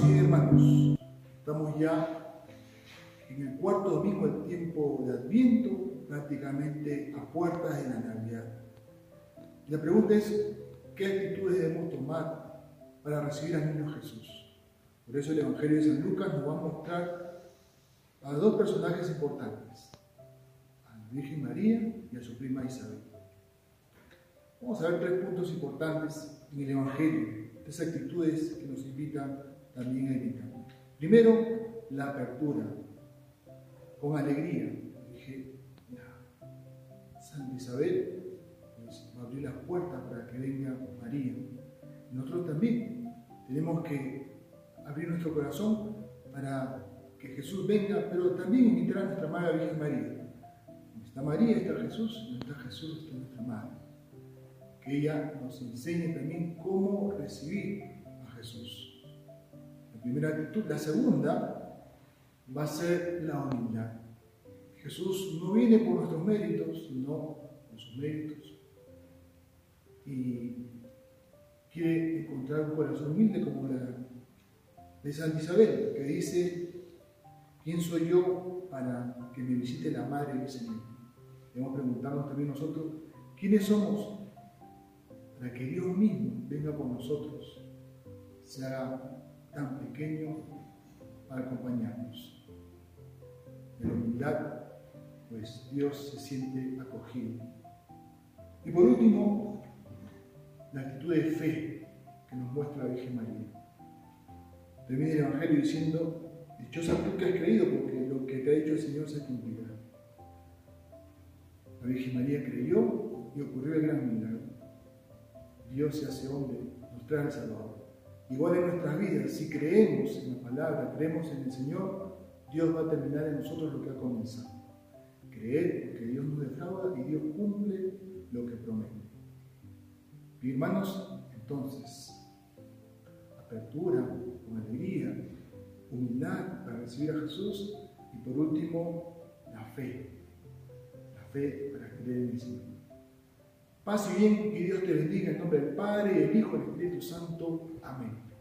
Y hermanos, estamos ya en el cuarto domingo del tiempo de Adviento, prácticamente a puertas de la Navidad. la pregunta es, ¿qué actitudes debemos tomar para recibir al niño Jesús? Por eso el Evangelio de San Lucas nos va a mostrar a dos personajes importantes, a la Virgen María y a su prima Isabel. Vamos a ver tres puntos importantes en el Evangelio, tres actitudes que nos invitan también a. Primero, la apertura, con alegría. Dije, Santa Isabel pues, va a abrir las puertas para que venga María. Nosotros también tenemos que abrir nuestro corazón para que Jesús venga, pero también invitar a nuestra Madre Virgen María. Donde está María, está Jesús, donde está Jesús, está nuestra Madre que ella nos enseñe también cómo recibir a Jesús. Primera actitud. La segunda va a ser la humildad. Jesús no viene por nuestros méritos, sino por sus méritos. Y quiere encontrar un corazón humilde como la de Santa Isabel, que dice, ¿quién soy yo para que me visite la Madre del Señor? Debemos preguntarnos también nosotros, ¿quiénes somos para que Dios mismo venga por nosotros, se haga tan pequeño para acompañarnos. En la humildad, pues Dios se siente acogido. Y por último, la actitud de fe que nos muestra la Virgen María. Termina el Evangelio diciendo, dichosa tú que has creído, porque lo que te ha dicho el Señor se cumplirá. La Virgen María creyó y ocurrió el gran milagro. Dios se hace hombre, nos trae el Salvador. Igual en nuestras vidas, si creemos en la palabra, creemos en el Señor, Dios va a terminar en nosotros lo que ha comenzado. Creer que Dios nos defrauda y Dios cumple lo que promete. Y hermanos, entonces, apertura, con alegría, humildad para recibir a Jesús y por último, la fe. La fe para creer en el Señor. Paz y bien, y Dios te bendiga en nombre del Padre, del Hijo y del Espíritu Santo. Amén.